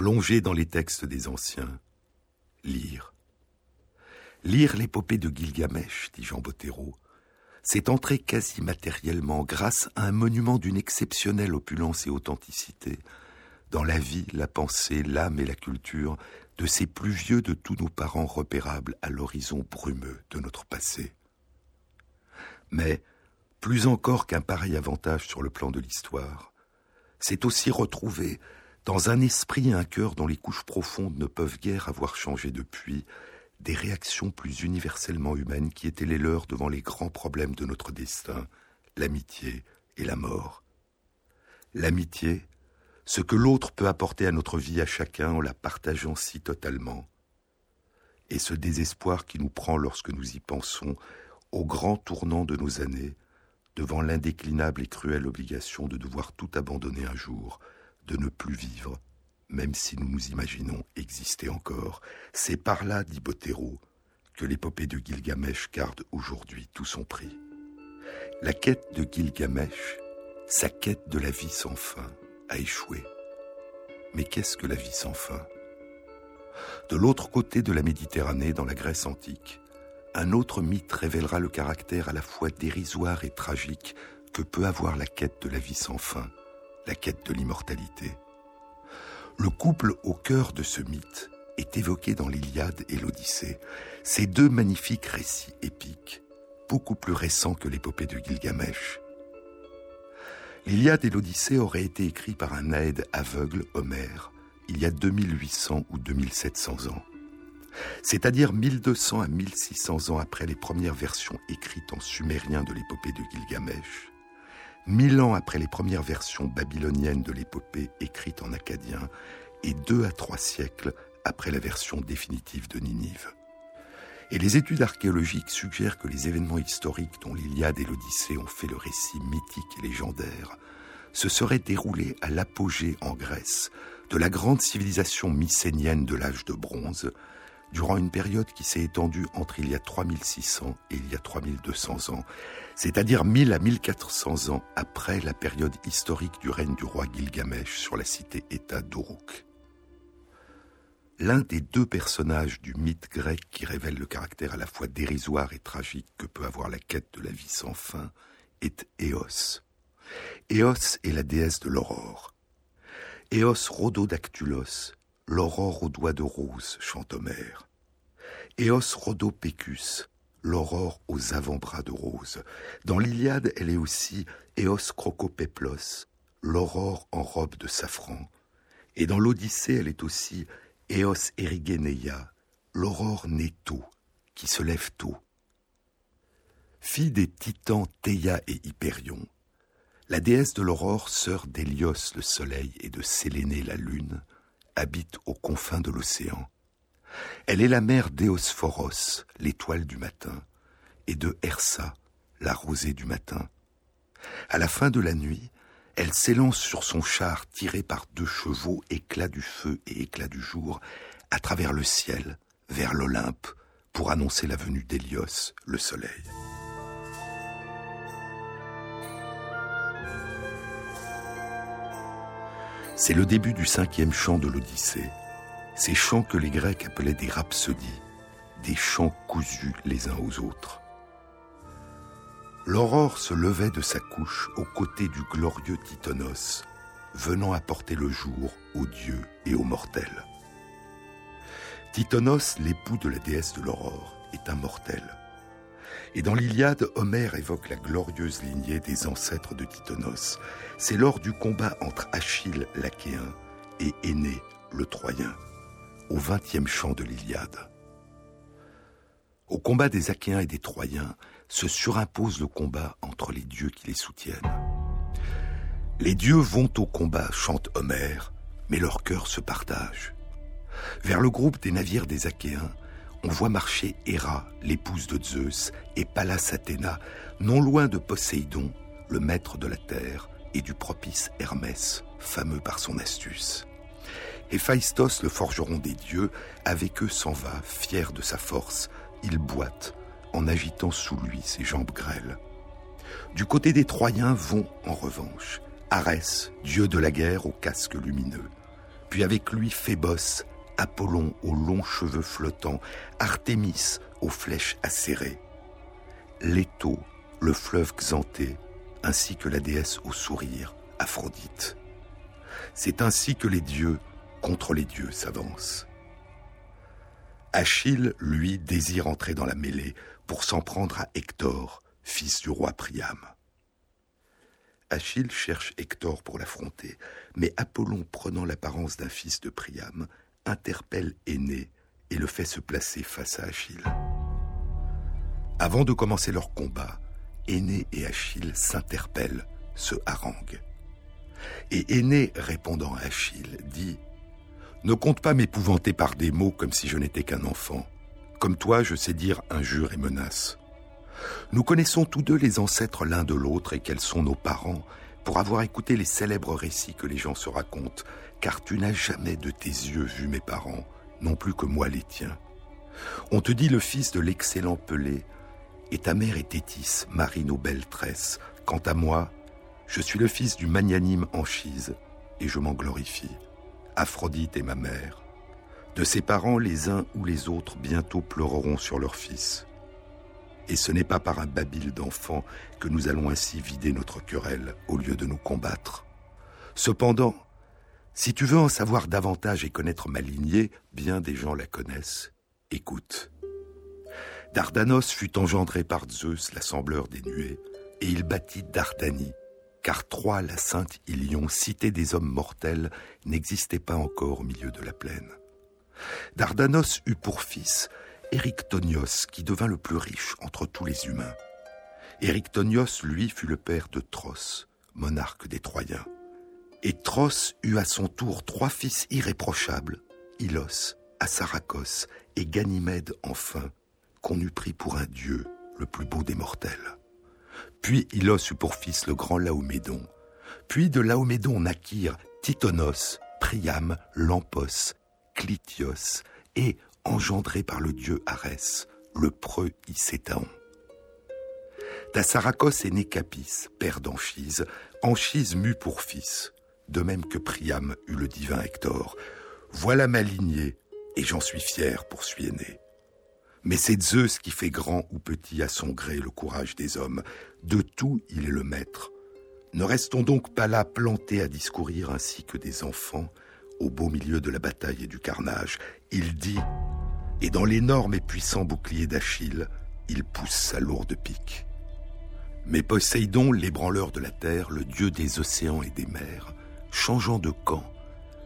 dans les textes des anciens, lire. Lire l'épopée de Gilgamesh, dit Jean Bottero, c'est entrer quasi matériellement, grâce à un monument d'une exceptionnelle opulence et authenticité, dans la vie, la pensée, l'âme et la culture de ces plus vieux de tous nos parents repérables à l'horizon brumeux de notre passé. Mais, plus encore qu'un pareil avantage sur le plan de l'histoire, c'est aussi retrouver dans un esprit et un cœur dont les couches profondes ne peuvent guère avoir changé depuis, des réactions plus universellement humaines qui étaient les leurs devant les grands problèmes de notre destin, l'amitié et la mort. L'amitié, ce que l'autre peut apporter à notre vie à chacun en la partageant si totalement, et ce désespoir qui nous prend lorsque nous y pensons au grand tournant de nos années, devant l'indéclinable et cruelle obligation de devoir tout abandonner un jour, de ne plus vivre, même si nous nous imaginons exister encore. C'est par là, dit Bottero, que l'épopée de Gilgamesh garde aujourd'hui tout son prix. La quête de Gilgamesh, sa quête de la vie sans fin, a échoué. Mais qu'est-ce que la vie sans fin? De l'autre côté de la Méditerranée, dans la Grèce antique, un autre mythe révélera le caractère à la fois dérisoire et tragique que peut avoir la quête de la vie sans fin la quête de l'immortalité. Le couple au cœur de ce mythe est évoqué dans l'Iliade et l'Odyssée, ces deux magnifiques récits épiques, beaucoup plus récents que l'épopée de Gilgamesh. L'Iliade et l'Odyssée auraient été écrits par un aide aveugle, Homère, il y a 2800 ou 2700 ans. C'est-à-dire 1200 à 1600 ans après les premières versions écrites en sumérien de l'épopée de Gilgamesh, mille ans après les premières versions babyloniennes de l'épopée écrite en acadien, et deux à trois siècles après la version définitive de Ninive. Et les études archéologiques suggèrent que les événements historiques dont l'Iliade et l'Odyssée ont fait le récit mythique et légendaire se seraient déroulés à l'apogée en Grèce de la grande civilisation mycénienne de l'âge de bronze, durant une période qui s'est étendue entre il y a 3600 et il y a 3200 ans, c'est-à-dire 1000 à 1400 ans après la période historique du règne du roi Gilgamesh sur la cité-État d'Uruk. L'un des deux personnages du mythe grec qui révèle le caractère à la fois dérisoire et tragique que peut avoir la quête de la vie sans fin est Éos. Éos est la déesse de l'aurore. Éos rhododactylos, l'aurore aux doigts de rose, chante Homère. Eos rhodopécus, l'aurore aux avant-bras de rose. Dans l'Iliade, elle est aussi Eos crocopéplos, l'aurore en robe de safran. Et dans l'Odyssée, elle est aussi Eos erigeneia, l'aurore née tôt, qui se lève tôt. Fille des titans Théia et Hyperion, la déesse de l'aurore, sœur d'Hélios le soleil et de Sélénée la lune, habite aux confins de l'océan. Elle est la mère d'Eosphoros, l'étoile du matin, et de Hersa, la rosée du matin. À la fin de la nuit, elle s'élance sur son char tiré par deux chevaux, éclat du feu et éclat du jour, à travers le ciel, vers l'Olympe, pour annoncer la venue d'Hélios, le soleil. C'est le début du cinquième chant de l'Odyssée, ces chants que les Grecs appelaient des rhapsodies, des chants cousus les uns aux autres. L'aurore se levait de sa couche aux côtés du glorieux Titonos, venant apporter le jour aux dieux et aux mortels. Titonos, l'époux de la déesse de l'aurore, est un mortel. Et dans l'Iliade, Homère évoque la glorieuse lignée des ancêtres de Titonos. C'est lors du combat entre Achille l'Achéen et Aîné le Troyen, au vingtième chant de l'Iliade. Au combat des Achéens et des Troyens se surimpose le combat entre les dieux qui les soutiennent. Les dieux vont au combat, chante Homère, mais leur cœur se partage. Vers le groupe des navires des Achéens, on voit marcher Héra, l'épouse de Zeus, et Pallas Athéna, non loin de Poséidon, le maître de la terre, et du propice Hermès, fameux par son astuce. Héphaïstos, le forgeron des dieux, avec eux s'en va, fier de sa force, il boite, en agitant sous lui ses jambes grêles. Du côté des Troyens vont, en revanche, Arès, dieu de la guerre au casque lumineux, puis avec lui Phébos, Apollon aux longs cheveux flottants, Artémis aux flèches acérées, Leto, le fleuve Xanté, ainsi que la déesse au sourire, Aphrodite. C'est ainsi que les dieux contre les dieux s'avancent. Achille, lui, désire entrer dans la mêlée pour s'en prendre à Hector, fils du roi Priam. Achille cherche Hector pour l'affronter, mais Apollon, prenant l'apparence d'un fils de Priam, interpelle Aîné et le fait se placer face à Achille. Avant de commencer leur combat, Aîné et Achille s'interpellent, se haranguent. Et Aîné, répondant à Achille, dit Ne compte pas m'épouvanter par des mots comme si je n'étais qu'un enfant. Comme toi, je sais dire injures et menaces. Nous connaissons tous deux les ancêtres l'un de l'autre et quels sont nos parents pour avoir écouté les célèbres récits que les gens se racontent car tu n'as jamais de tes yeux vu mes parents, non plus que moi les tiens. On te dit le fils de l'excellent Pelé, et ta mère est Tétis, marine aux belles tresses. Quant à moi, je suis le fils du magnanime Anchise, et je m'en glorifie. Aphrodite est ma mère. De ses parents, les uns ou les autres bientôt pleureront sur leur fils. Et ce n'est pas par un babil d'enfants que nous allons ainsi vider notre querelle au lieu de nous combattre. Cependant, si tu veux en savoir davantage et connaître ma lignée, bien des gens la connaissent. Écoute. Dardanos fut engendré par Zeus, l'assembleur des nuées, et il bâtit Dardanie, car Troie, la sainte Ilion, cité des hommes mortels, n'existait pas encore au milieu de la plaine. Dardanos eut pour fils Érictonios, qui devint le plus riche entre tous les humains. Érictonios, lui, fut le père de Tros, monarque des Troyens. Et Tros eut à son tour trois fils irréprochables, Ilos, Assaracos et Ganymède enfin, qu'on eût pris pour un dieu, le plus beau des mortels. Puis Ilos eut pour fils le grand Laomédon. Puis de Laomédon naquirent Titonos, Priam, Lampos, Clitios et, engendré par le dieu Arès, le preux Icétaon. D'Assaracos est né Capis, père d'Anchise, Anchise mue pour fils, de même que Priam eut le divin Hector. Voilà ma lignée, et j'en suis fier pour suis aîné. Mais c'est Zeus qui fait grand ou petit à son gré le courage des hommes. De tout, il est le maître. Ne restons donc pas là plantés à discourir ainsi que des enfants au beau milieu de la bataille et du carnage. Il dit, et dans l'énorme et puissant bouclier d'Achille, il pousse sa lourde pique. Mais Poséidon, l'ébranleur de la terre, le dieu des océans et des mers, changeant de camp,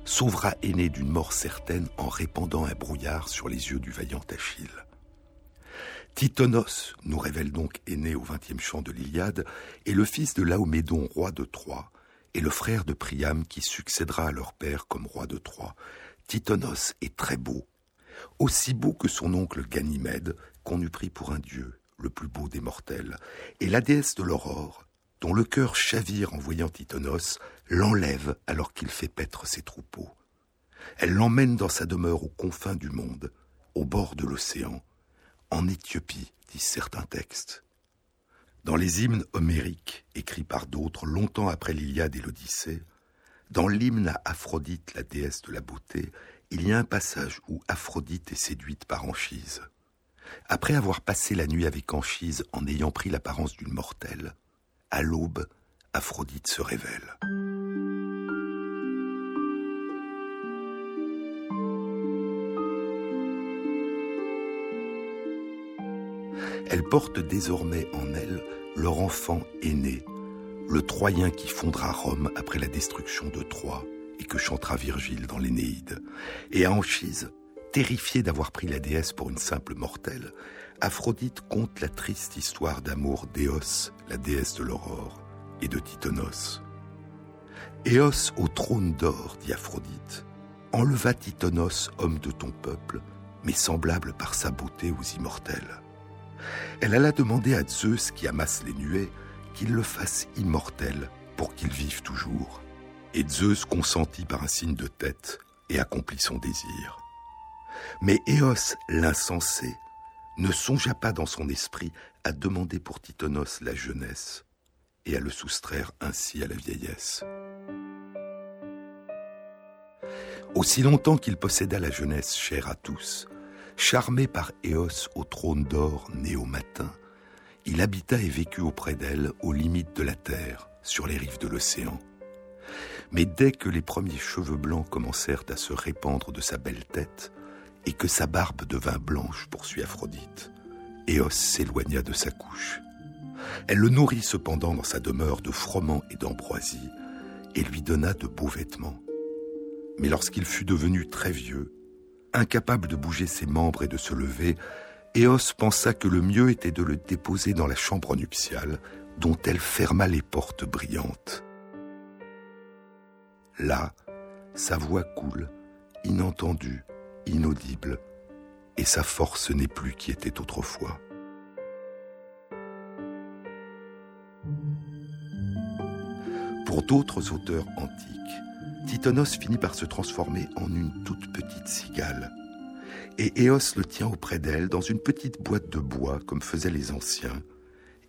sauvera aîné d'une mort certaine en répandant un brouillard sur les yeux du vaillant Achille. Titonos, nous révèle donc aîné au vingtième chant de l'Iliade, est le fils de Laomédon, roi de Troie, et le frère de Priam qui succédera à leur père comme roi de Troie. Titonos est très beau, aussi beau que son oncle Ganymède, qu'on eût pris pour un dieu, le plus beau des mortels, et la déesse de l'aurore, dont le cœur chavire en voyant Titonos, l'enlève alors qu'il fait paître ses troupeaux. Elle l'emmène dans sa demeure aux confins du monde, au bord de l'océan, en Éthiopie, disent certains textes. Dans les hymnes homériques, écrits par d'autres longtemps après l'Iliade et l'Odyssée, dans l'hymne à Aphrodite, la déesse de la beauté, il y a un passage où Aphrodite est séduite par Anchise. Après avoir passé la nuit avec Anchise en ayant pris l'apparence d'une mortelle, à l'aube, Aphrodite se révèle. Elle porte désormais en elle leur enfant aîné, le Troyen qui fondera Rome après la destruction de Troie et que chantera Virgile dans l'Énéide. Et à Anchise, terrifiée d'avoir pris la déesse pour une simple mortelle, Aphrodite conte la triste histoire d'amour d'Éos, la déesse de l'aurore, et de Titonos. Éos au trône d'or, dit Aphrodite, enleva Titonos, homme de ton peuple, mais semblable par sa beauté aux immortels. Elle alla demander à Zeus, qui amasse les nuées, qu'il le fasse immortel pour qu'il vive toujours. Et Zeus consentit par un signe de tête et accomplit son désir. Mais Éos, l'insensé, ne songea pas dans son esprit à demander pour Titonos la jeunesse et à le soustraire ainsi à la vieillesse. Aussi longtemps qu'il posséda la jeunesse chère à tous, Charmé par Éos au trône d'or né au matin, il habita et vécut auprès d'elle aux limites de la terre, sur les rives de l'océan. Mais dès que les premiers cheveux blancs commencèrent à se répandre de sa belle tête, et que sa barbe devint blanche, poursuit Aphrodite, Éos s'éloigna de sa couche. Elle le nourrit cependant dans sa demeure de froment et d'ambroisie, et lui donna de beaux vêtements. Mais lorsqu'il fut devenu très vieux, Incapable de bouger ses membres et de se lever, Éos pensa que le mieux était de le déposer dans la chambre nuptiale, dont elle ferma les portes brillantes. Là, sa voix coule, inentendue, inaudible, et sa force n'est plus qui était autrefois. Pour d'autres auteurs antiques, Titonos finit par se transformer en une toute petite cigale. Et Éos le tient auprès d'elle dans une petite boîte de bois comme faisaient les anciens,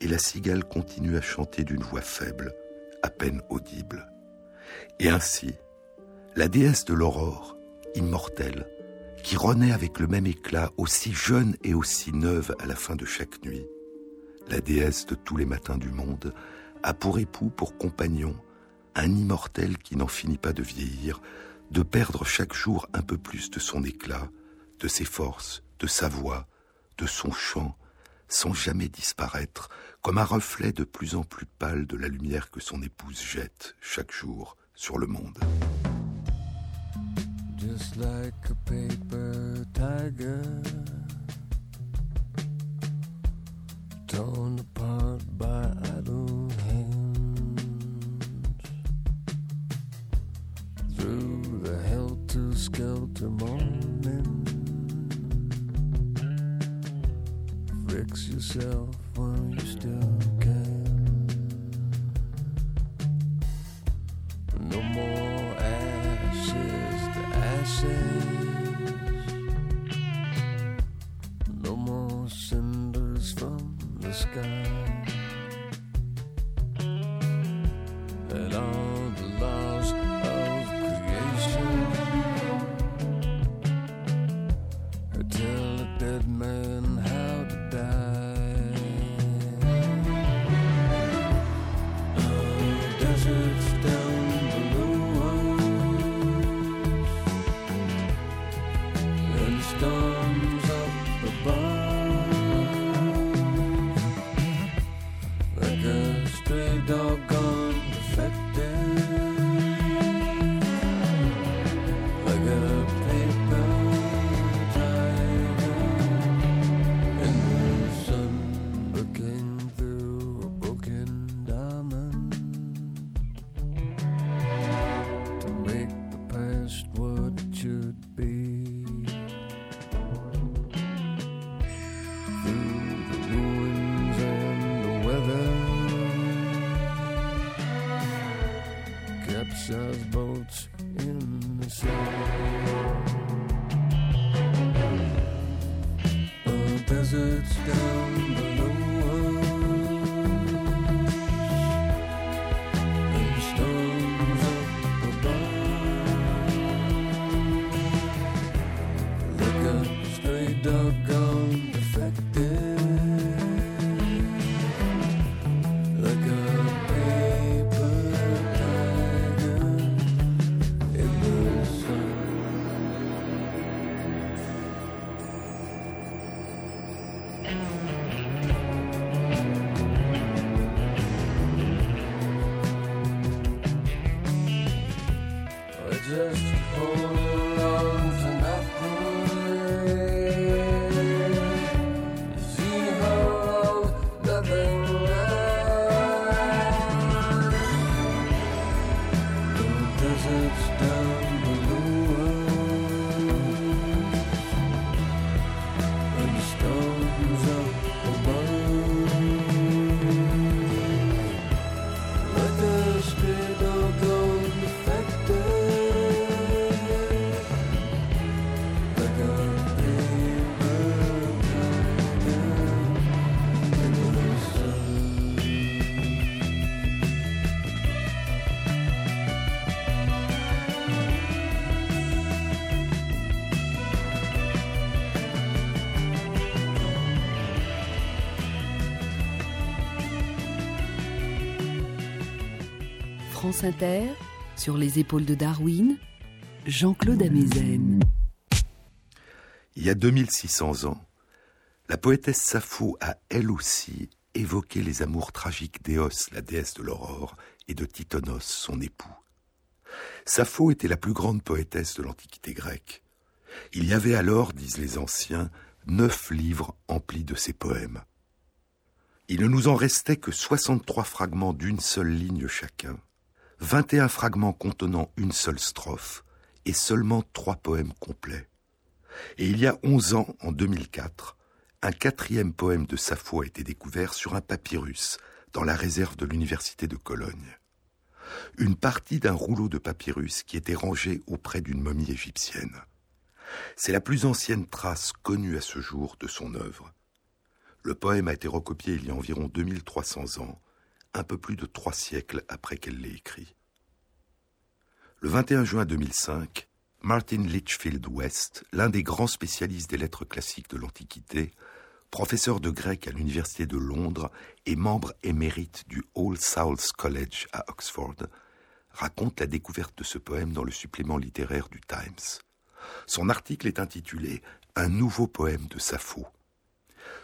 et la cigale continue à chanter d'une voix faible, à peine audible. Et ainsi, la déesse de l'aurore, immortelle, qui renaît avec le même éclat, aussi jeune et aussi neuve à la fin de chaque nuit, la déesse de tous les matins du monde, a pour époux, pour compagnon, un immortel qui n'en finit pas de vieillir, de perdre chaque jour un peu plus de son éclat, de ses forces, de sa voix, de son chant, sans jamais disparaître, comme un reflet de plus en plus pâle de la lumière que son épouse jette chaque jour sur le monde. Just like a paper tiger, torn apart by idle hands. through the helter-skelter morning. Fix yourself while you still say. France Inter, sur les épaules de Darwin, Jean-Claude Amezen. Il y a 2600 ans, la poétesse Sappho a elle aussi évoqué les amours tragiques d'Éos, la déesse de l'aurore, et de Titonos, son époux. Sappho était la plus grande poétesse de l'Antiquité grecque. Il y avait alors, disent les anciens, neuf livres emplis de ses poèmes. Il ne nous en restait que 63 fragments d'une seule ligne chacun, 21 fragments contenant une seule strophe et seulement trois poèmes complets. Et il y a 11 ans, en 2004, un quatrième poème de Sappho a été découvert sur un papyrus dans la réserve de l'université de Cologne. Une partie d'un rouleau de papyrus qui était rangé auprès d'une momie égyptienne. C'est la plus ancienne trace connue à ce jour de son œuvre. Le poème a été recopié il y a environ 2300 ans un peu plus de trois siècles après qu'elle l'ait écrit. Le 21 juin 2005, Martin Litchfield West, l'un des grands spécialistes des lettres classiques de l'Antiquité, professeur de grec à l'Université de Londres et membre émérite du All Souls College à Oxford, raconte la découverte de ce poème dans le supplément littéraire du Times. Son article est intitulé Un nouveau poème de Sappho.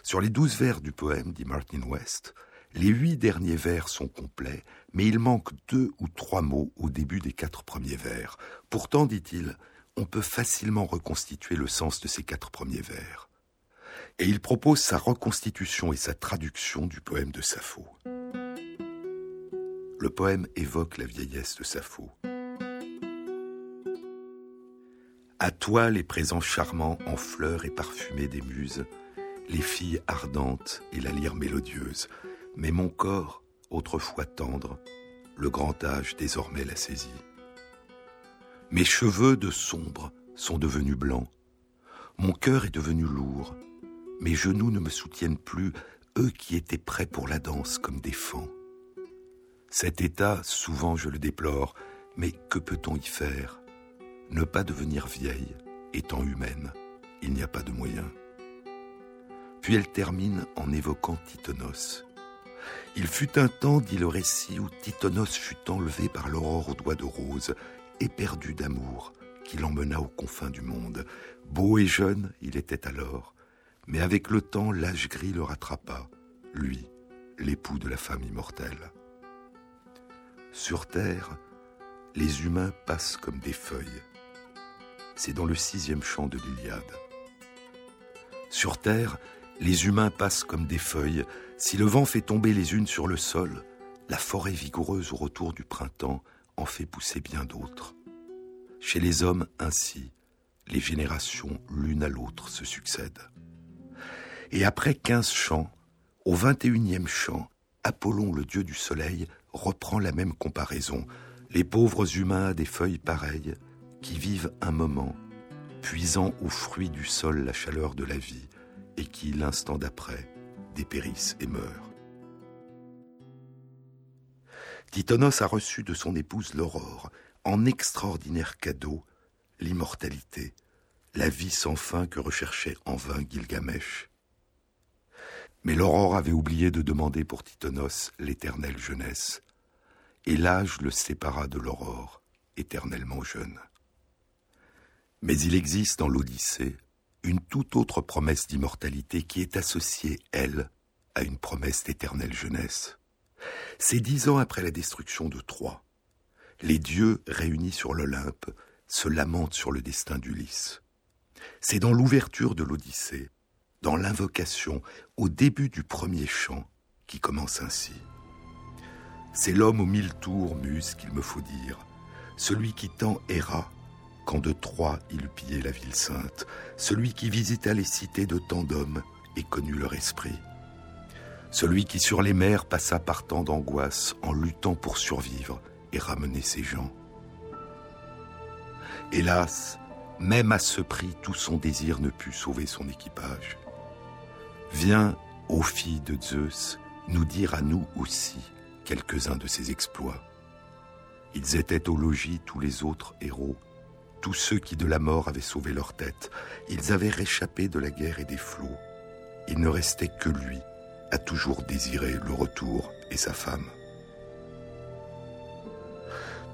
Sur les douze vers du poème, dit Martin West, les huit derniers vers sont complets, mais il manque deux ou trois mots au début des quatre premiers vers. Pourtant, dit-il, on peut facilement reconstituer le sens de ces quatre premiers vers. Et il propose sa reconstitution et sa traduction du poème de Sappho. Le poème évoque la vieillesse de Sappho. À toi les présents charmants en fleurs et parfumés des muses, les filles ardentes et la lyre mélodieuse, mais mon corps, autrefois tendre, le grand âge désormais l'a saisi. Mes cheveux de sombre sont devenus blancs, mon cœur est devenu lourd, mes genoux ne me soutiennent plus, eux qui étaient prêts pour la danse comme des fans. Cet état, souvent je le déplore, mais que peut-on y faire? Ne pas devenir vieille, étant humaine, il n'y a pas de moyen. Puis elle termine en évoquant Titonos. Il fut un temps, dit le récit, où Titonos fut enlevé par l'aurore aux doigts de rose, éperdu d'amour, qui l'emmena aux confins du monde. Beau et jeune, il était alors, mais avec le temps, l'âge gris le rattrapa, lui, l'époux de la femme immortelle. Sur Terre, les humains passent comme des feuilles. C'est dans le sixième chant de l'Iliade. Sur Terre, les humains passent comme des feuilles. Si le vent fait tomber les unes sur le sol, la forêt vigoureuse au retour du printemps en fait pousser bien d'autres. Chez les hommes, ainsi, les générations l'une à l'autre se succèdent. Et après quinze chants, au vingt et unième chant, Apollon, le dieu du soleil, reprend la même comparaison. Les pauvres humains des feuilles pareilles, qui vivent un moment, puisant au fruit du sol la chaleur de la vie, et qui, l'instant d'après, dépérissent et meurent. Titonos a reçu de son épouse l'aurore, en extraordinaire cadeau, l'immortalité, la vie sans fin que recherchait en vain Gilgamesh. Mais l'aurore avait oublié de demander pour Titonos l'éternelle jeunesse, et l'âge le sépara de l'aurore, éternellement jeune. Mais il existe dans l'Odyssée une toute autre promesse d'immortalité qui est associée, elle, à une promesse d'éternelle jeunesse. C'est dix ans après la destruction de Troie. Les dieux réunis sur l'Olympe se lamentent sur le destin d'Ulysse. C'est dans l'ouverture de l'Odyssée dans l'invocation au début du premier chant qui commence ainsi. C'est l'homme aux mille tours, muse, qu'il me faut dire, celui qui tant erra quand de Troie il eut pillé la ville sainte, celui qui visita les cités de tant d'hommes et connut leur esprit, celui qui sur les mers passa par tant d'angoisse en luttant pour survivre et ramener ses gens. Hélas, même à ce prix, tout son désir ne put sauver son équipage. Viens, ô fille de Zeus, nous dire à nous aussi quelques-uns de ses exploits. Ils étaient au logis tous les autres héros, tous ceux qui de la mort avaient sauvé leur tête. Ils avaient réchappé de la guerre et des flots. Il ne restait que lui à toujours désirer le retour et sa femme.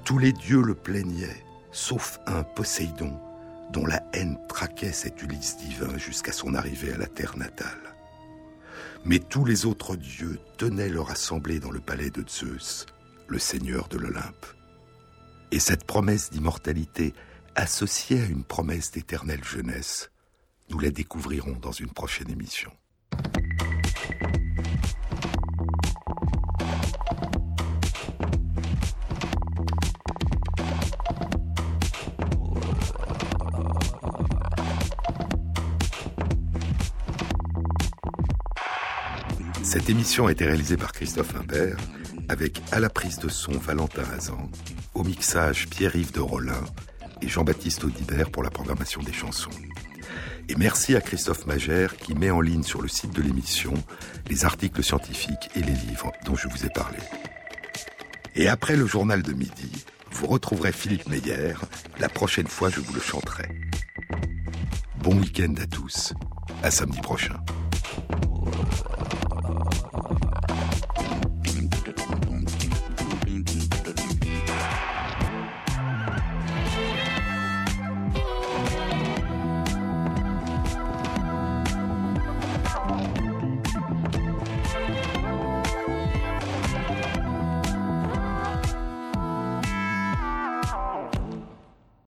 Tous les dieux le plaignaient, sauf un Poséidon, dont la haine traquait cet Ulysse divin jusqu'à son arrivée à la terre natale. Mais tous les autres dieux tenaient leur assemblée dans le palais de Zeus, le seigneur de l'Olympe. Et cette promesse d'immortalité, associée à une promesse d'éternelle jeunesse, nous la découvrirons dans une prochaine émission. Cette émission a été réalisée par Christophe Imbert, avec à la prise de son Valentin Hazan, au mixage Pierre-Yves de Rollin et Jean-Baptiste Audibert pour la programmation des chansons. Et merci à Christophe Magère qui met en ligne sur le site de l'émission les articles scientifiques et les livres dont je vous ai parlé. Et après le journal de midi, vous retrouverez Philippe Meyer. La prochaine fois, je vous le chanterai. Bon week-end à tous. À samedi prochain.